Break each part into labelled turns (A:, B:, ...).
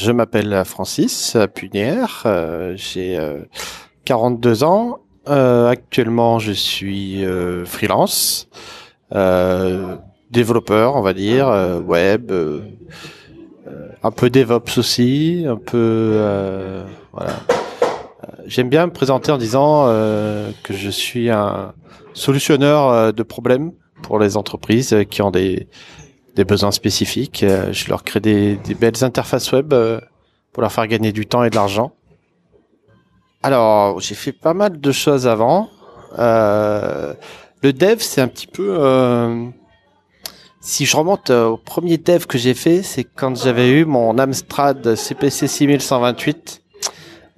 A: Je m'appelle Francis Punière, euh, j'ai 42 ans. actuellement, je suis freelance, développeur, on va dire, web, un peu DevOps aussi, un peu voilà. J'aime bien me présenter en disant que je suis un solutionneur de problèmes pour les entreprises qui ont des, des besoins spécifiques. Euh, je leur crée des, belles interfaces web euh, pour leur faire gagner du temps et de l'argent. Alors, j'ai fait pas mal de choses avant. Euh, le dev, c'est un petit peu... Euh, si je remonte au premier dev que j'ai fait, c'est quand j'avais eu mon Amstrad CPC 6128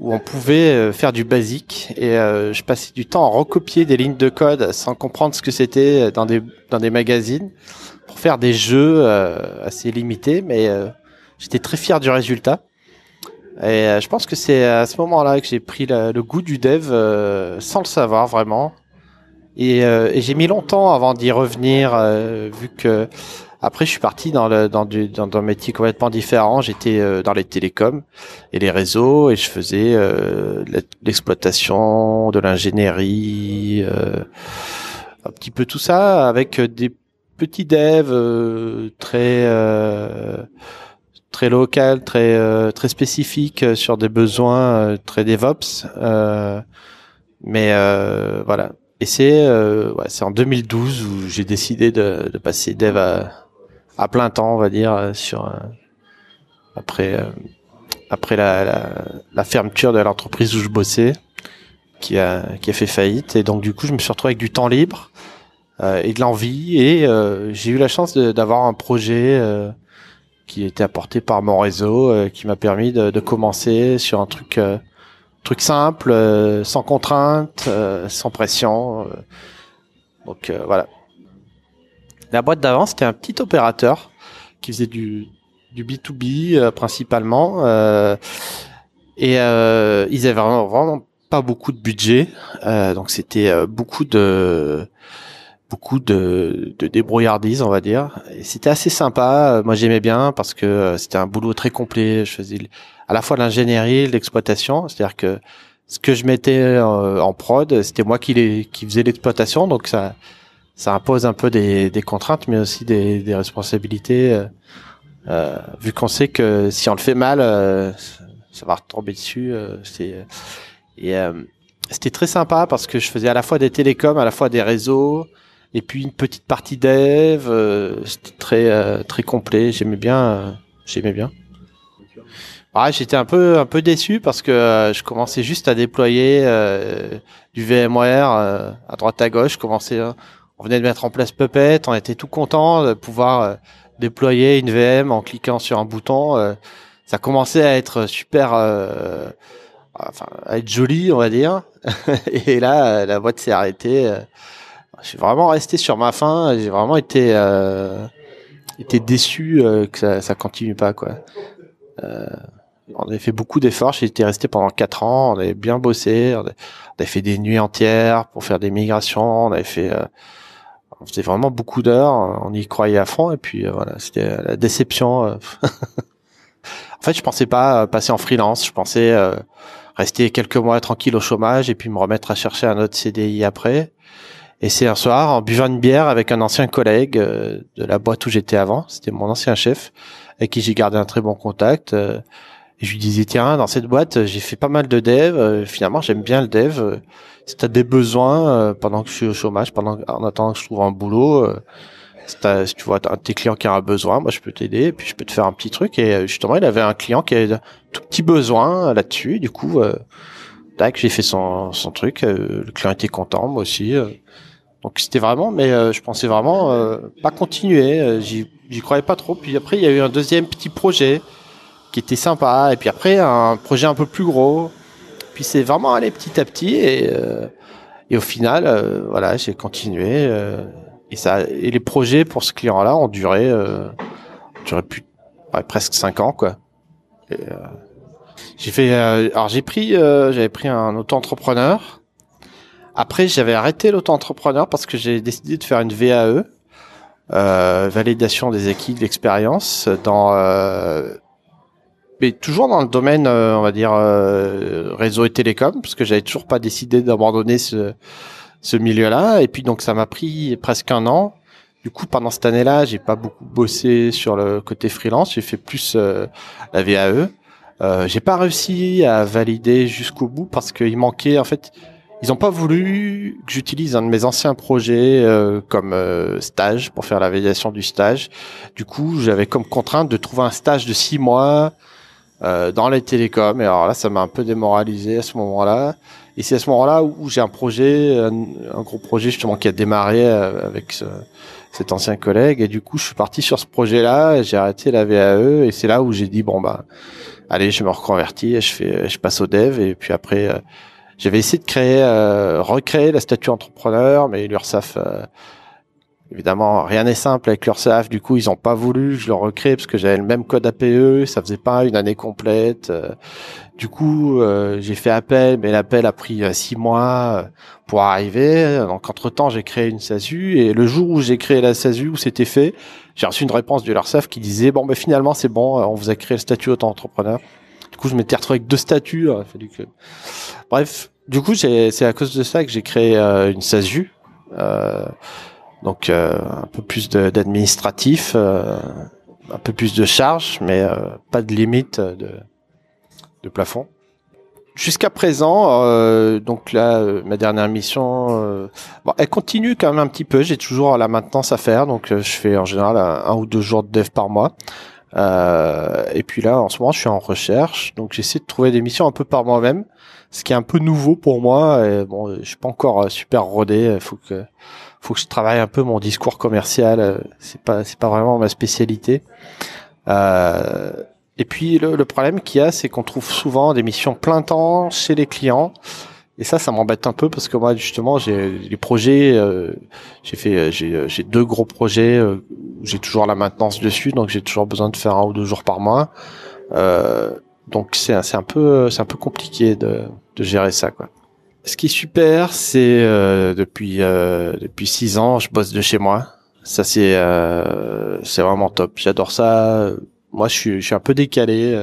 A: où on pouvait faire du basique et je passais du temps à recopier des lignes de code sans comprendre ce que c'était dans des dans des magazines pour faire des jeux euh, assez limités, mais euh, j'étais très fier du résultat. Et euh, je pense que c'est à ce moment-là que j'ai pris le goût du dev sans le savoir vraiment. Et, et j'ai mis longtemps avant d'y revenir, vu que après je suis parti dans le dans du dans, un métier complètement différent. J'étais dans les télécoms et les réseaux et je faisais l'exploitation, de l'ingénierie, un petit peu tout ça avec des petit dev euh, très euh, très local, très euh, très spécifique sur des besoins très DevOps. mais voilà. Et c'est ouais, c'est en 2012 où j'ai décidé de, de, passer dev à, à, plein temps, on va dire, sur après après la, la, la, fermeture de l'entreprise où je bossais, qui a qui a fait faillite. Et donc du coup, je me suis retrouvé avec du temps libre euh, et de l'envie. Et euh, j'ai eu la chance d'avoir un projet euh, qui était apporté par mon réseau, qui m'a permis de, de, commencer sur un truc truc simple, sans contrainte, sans pression. donc voilà. La boîte d'avant, c'était un petit opérateur qui faisait du, du B2B principalement. Euh, et euh, ils avaient vraiment, vraiment, pas beaucoup de budget. Euh, donc c'était beaucoup de beaucoup de, de débrouillardise, on va dire. C'était assez sympa. Moi, j'aimais bien parce que euh, c'était un boulot très complet. Je faisais à la fois l'ingénierie, l'exploitation. C'est-à-dire que ce que je mettais euh, en prod, c'était moi qui, les, faisais l'exploitation. Donc ça, ça impose un peu des, contraintes, mais aussi des, responsabilités. Euh, euh vu qu'on sait que si on le fait mal, ça va retomber dessus. et c'était très sympa parce que je faisais à la fois des télécoms, à la fois des réseaux, et puis une petite partie dev, euh, c'était très euh, très complet. J'aimais bien, euh, j'aimais bien. Ah, j'étais un peu un peu déçu parce que je commençais juste à déployer du VMware à droite à gauche. Je commençais, on venait de mettre en place Puppet, on était tout content de pouvoir déployer une VM en cliquant sur un bouton. ça commençait à être super, enfin à être joli, on va dire. Et là, la boîte s'est arrêtée j'ai vraiment resté sur ma faim. J'ai vraiment été euh, été déçu euh, que ça, ça continue pas quoi. Euh, on avait fait beaucoup d'efforts. J'étais resté pendant quatre ans. On avait bien bossé. On avait fait des nuits entières pour faire des migrations. On avait fait euh, on faisait vraiment beaucoup d'heures. On y croyait à fond. Et puis euh, voilà, c'était la déception. en fait, je pensais pas passer en freelance. Je pensais rester quelques mois tranquille au chômage et puis me remettre à chercher un autre CDI après. Et c'est un soir, en buvant une bière avec un ancien collègue euh, de la boîte où j'étais avant, c'était mon ancien chef, avec qui j'ai gardé un très bon contact. Euh, je lui disais, tiens, dans cette boîte, j'ai fait pas mal de dev. Euh, finalement, j'aime bien le dev. si tu as des besoins pendant que je suis au chômage, pendant en attendant que je trouve un boulot, si, si, tu vois un de tes clients qui a un besoin, moi je peux t'aider, et puis je peux te faire un petit truc. Et justement, il avait un client qui avait un tout petit besoin là-dessus. Du coup, tac, j'ai fait son, son truc. le client était content, moi aussi. Donc c'était vraiment, mais euh, je pensais vraiment euh, pas continuer. Euh, j'y, croyais pas trop. Puis après, il y a eu un deuxième petit projet qui était sympa. Et puis après, un projet un peu plus gros. Puis c'est vraiment allé petit à petit. Et, et au final, voilà, j'ai continué. et ça, et les projets pour ce client-là ont duré, duré plus, presque cinq ans, quoi. j'ai fait, alors j'ai pris, j'avais pris un auto-entrepreneur après, j'avais arrêté l'auto-entrepreneur parce que j'ai décidé de faire une VAE, euh, validation des acquis de l'expérience, dans euh, mais toujours dans le domaine, on va dire réseau et télécom, parce que j'avais toujours pas décidé d'abandonner ce ce milieu-là. Et puis donc ça m'a pris presque un an. Du coup, pendant cette année-là, j'ai pas beaucoup bossé sur le côté freelance. J'ai fait plus la VAE. Euh, j'ai pas réussi à valider jusqu'au bout parce qu'il manquait en fait ils n'ont pas voulu que j'utilise un de mes anciens projets euh, comme euh, stage pour faire la validation du stage. Du coup, j'avais comme contrainte de trouver un stage de six mois euh, dans les télécoms. Et alors là, ça m'a un peu démoralisé à ce moment-là. Et c'est à ce moment-là où j'ai un projet, un, gros projet justement qui a démarré avec ce, cet ancien collègue. Et du coup, je suis parti sur ce projet-là. J'ai arrêté la VAE et c'est là où j'ai dit bon bah, allez, je me reconvertis, je fais, je passe au dev et puis après j'avais essayé de euh, recréer la statue entrepreneur, mais l'URSAF, euh, évidemment, rien n'est simple avec l'URSAF. Du coup, ils n'ont pas voulu que je le recrée parce que j'avais le même code APE, ça faisait pas une année complète. Euh. du coup, j'ai fait appel, mais l'appel a pris six mois pour arriver. Donc, entre temps, j'ai créé une SASU et le jour où j'ai créé la SASU, où c'était fait, j'ai reçu une réponse de l'URSAF qui disait bon, ben finalement, c'est bon, on vous a créé le statut auto-entrepreneur. Du coup, je m'étais retrouvé avec deux. Il fallu que... Bref, du coup, c'est à cause de ça que j'ai créé euh, une SASU. Euh, donc euh, un peu plus d'administratif, un peu plus de charges, mais pas de limite de, de plafond. Jusqu'à présent, donc là, ma dernière mission, bon, elle continue quand même un petit peu. J'ai toujours la maintenance à faire, donc je fais en général un, ou deux jours de dev par mois. Et puis là, en ce moment, je suis en recherche, donc j'essaie de trouver des missions un peu par moi-même ce qui est un peu nouveau pour moi. Et bon, je suis pas encore euh, super rodé. Faut que, faut que je travaille un peu mon discours commercial. Euh, c'est pas, c'est pas vraiment ma spécialité. Euh, et puis le, problème qu'il y a, c'est qu'on trouve souvent des missions plein temps chez les clients. Et ça, ça m'embête un peu parce que moi, justement, j'ai les projets, euh, j'ai fait, j'ai, j'ai deux gros projets, où j'ai toujours la maintenance dessus, donc j'ai toujours besoin de faire un ou deux jours par mois. Euh, donc c'est c'est un peu c'est un peu compliqué de de gérer ça quoi. Ce qui est super, c'est euh, depuis euh, depuis six ans, je bosse de chez moi. Ça c'est euh, c'est vraiment top. J'adore ça. Moi, je suis je suis un peu décalé.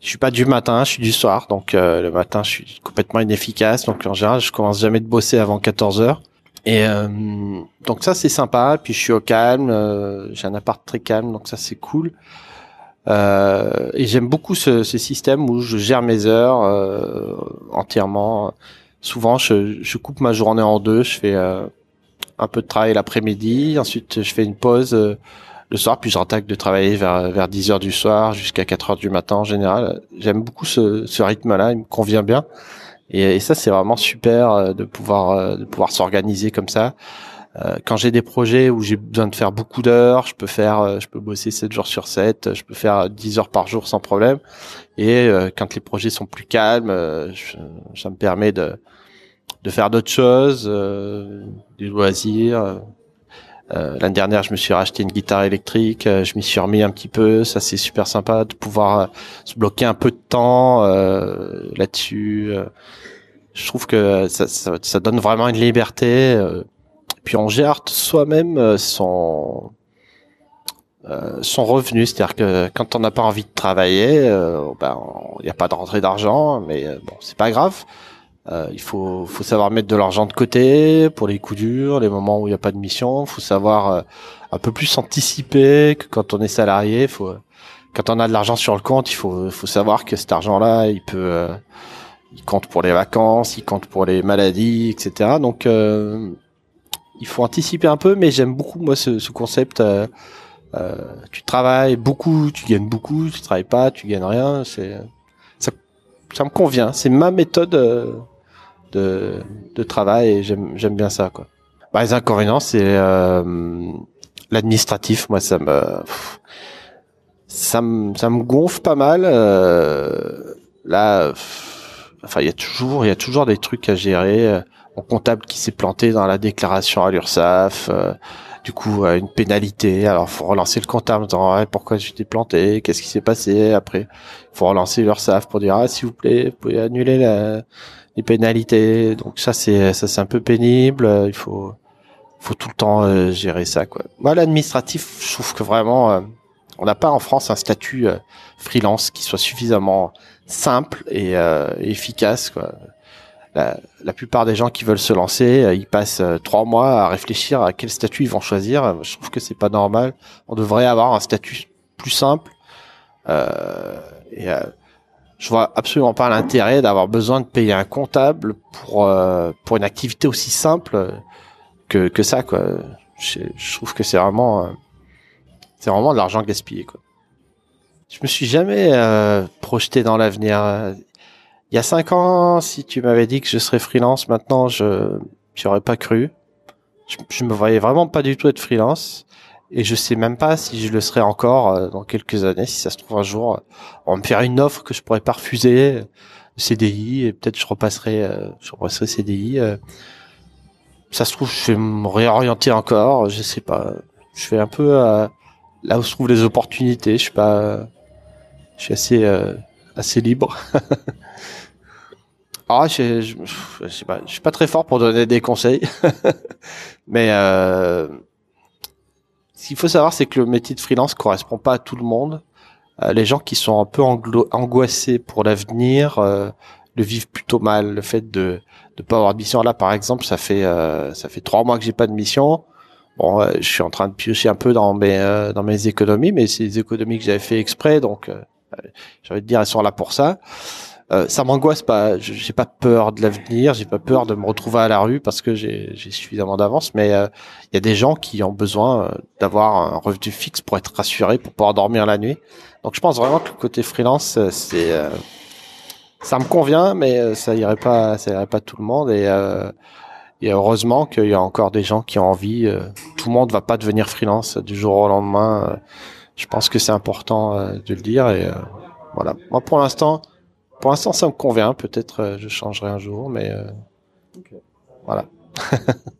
A: Euh, je suis pas du matin, je suis du soir. Donc euh, le matin, je suis complètement inefficace. Donc en général, je commence jamais de bosser avant 14 heures. Et donc ça c'est sympa. Puis je suis au calme. J'ai un appart très calme, donc ça c'est cool. Euh, et j'aime beaucoup ce, ce, système où je gère mes heures euh, entièrement. Souvent, je, je, coupe ma journée en deux. Je fais euh, un peu de travail l'après-midi, ensuite je fais une pause euh, le soir, puis je rattaque de travailler vers vers 10 heures du soir jusqu'à 4 heures du matin en général. J'aime beaucoup ce, ce rythme-là, il me convient bien. Et, ça, c'est vraiment super euh, de pouvoir de pouvoir s'organiser comme ça. Euh, quand j'ai des projets où j'ai besoin de faire beaucoup d'heures, je peux faire, euh, je peux bosser 7 jours sur 7, je peux faire 10 heures par jour sans problème. Et euh, quand les projets sont plus calmes, ça me permet de, de faire d'autres choses, des loisirs. L'année dernière, je me suis racheté une guitare électrique, je m'y suis remis un petit peu. Ça, c'est super sympa de pouvoir se bloquer un peu de temps là-dessus. je trouve que ça, ça, ça, donne vraiment une liberté puis on gère soi-même euh, son euh, son revenu, c'est-à-dire que quand on n'a pas envie de travailler, euh, ben il n'y a pas de rentrée d'argent, mais bon c'est pas grave. Il faut faut savoir mettre de l'argent de côté pour les coups durs, les moments où il n'y a pas de mission. Il faut savoir un peu plus anticiper que quand on est salarié. Faut quand on a de l'argent sur le compte, il faut faut savoir que cet argent-là, il peut il compte pour les vacances, il compte pour les maladies, etc. Donc il faut anticiper un peu, mais j'aime beaucoup moi ce, ce concept. Euh, euh, tu travailles beaucoup, tu gagnes beaucoup, tu travailles pas, tu gagnes rien. C'est ça me convient. C'est ma méthode euh, de, de travail et j'aime j'aime bien ça quoi. Bah, les inconvénients c'est euh, l'administratif. Moi ça me ça me ça me gonfle pas mal. Euh, là, enfin il y a toujours il y a toujours des trucs à gérer mon comptable qui s'est planté dans la déclaration à l'URSSAF. Euh, du coup, euh, une pénalité. Alors, faut relancer le comptable en disant pourquoi j'étais planté, qu'est-ce qui s'est passé? Après, faut relancer l'URSSAF pour dire ah s'il vous plaît, vous pouvez annuler les pénalités. Donc ça c'est ça c'est un peu pénible. Il faut faut tout le temps euh, gérer ça quoi. Moi l'administratif, je trouve que vraiment on n'a pas en France un statut freelance qui soit suffisamment simple et, efficace. Quoi. La, la, plupart des gens qui veulent se lancer, ils passent trois mois à réfléchir à quel statut ils vont choisir. Je trouve que c'est pas normal. On devrait avoir un statut plus simple. et je vois absolument pas l'intérêt d'avoir besoin de payer un comptable pour euh, pour une activité aussi simple que que ça quoi. Je, je trouve que c'est vraiment euh, c'est vraiment de l'argent gaspillé quoi. Je me suis jamais euh, projeté dans l'avenir. Il y a cinq ans, si tu m'avais dit que je serais freelance, maintenant je j'y aurais pas cru. Je, je me voyais vraiment pas du tout être freelance et je sais même pas si je le serai encore euh, dans quelques années. Si ça se trouve un jour, on va me faire une offre que je pourrais pas refuser, euh, CDI, et peut-être je repasserai, euh, je repasserai CDI. ça se trouve, je vais me réorienter encore. Je sais pas. Je fais un peu là où se trouvent les opportunités. Je suis pas, je suis assez assez libre. ah, je, je, sais pas. Je suis pas très fort pour donner des conseils, mais ce qu'il faut savoir, c'est que le métier de freelance correspond pas à tout le monde. Euh, les gens qui sont un peu angoissés pour l'avenir euh, le vivent plutôt mal. Le fait de ne pas avoir de mission là, par exemple, ça fait euh, ça fait trois mois que j'ai pas de mission. Bon, je suis en train de piocher un peu dans mes dans mes économies, mais c'est des économies que j'avais fait exprès, donc j'ai envie de dire elles sont là pour ça. Euh, ça m'angoisse pas. J'ai pas peur de l'avenir, j'ai pas peur de me retrouver à la rue parce que j'ai suffisamment d'avance. Mais euh, il y a des gens qui ont besoin euh, d'avoir un revenu fixe pour être rassurés, pour pouvoir dormir la nuit. Donc je pense vraiment que le côté freelance, c'est ça me convient, mais ça irait pas, ça irait pas tout le monde. Et, et heureusement qu'il y a encore des gens qui ont envie. tout le monde va pas devenir freelance du jour au lendemain. Je pense que c'est important de le dire. Et voilà. Moi, pour l'instant pour l'instant, ça me convient. Peut-être euh, je changerai un jour, mais euh, voilà.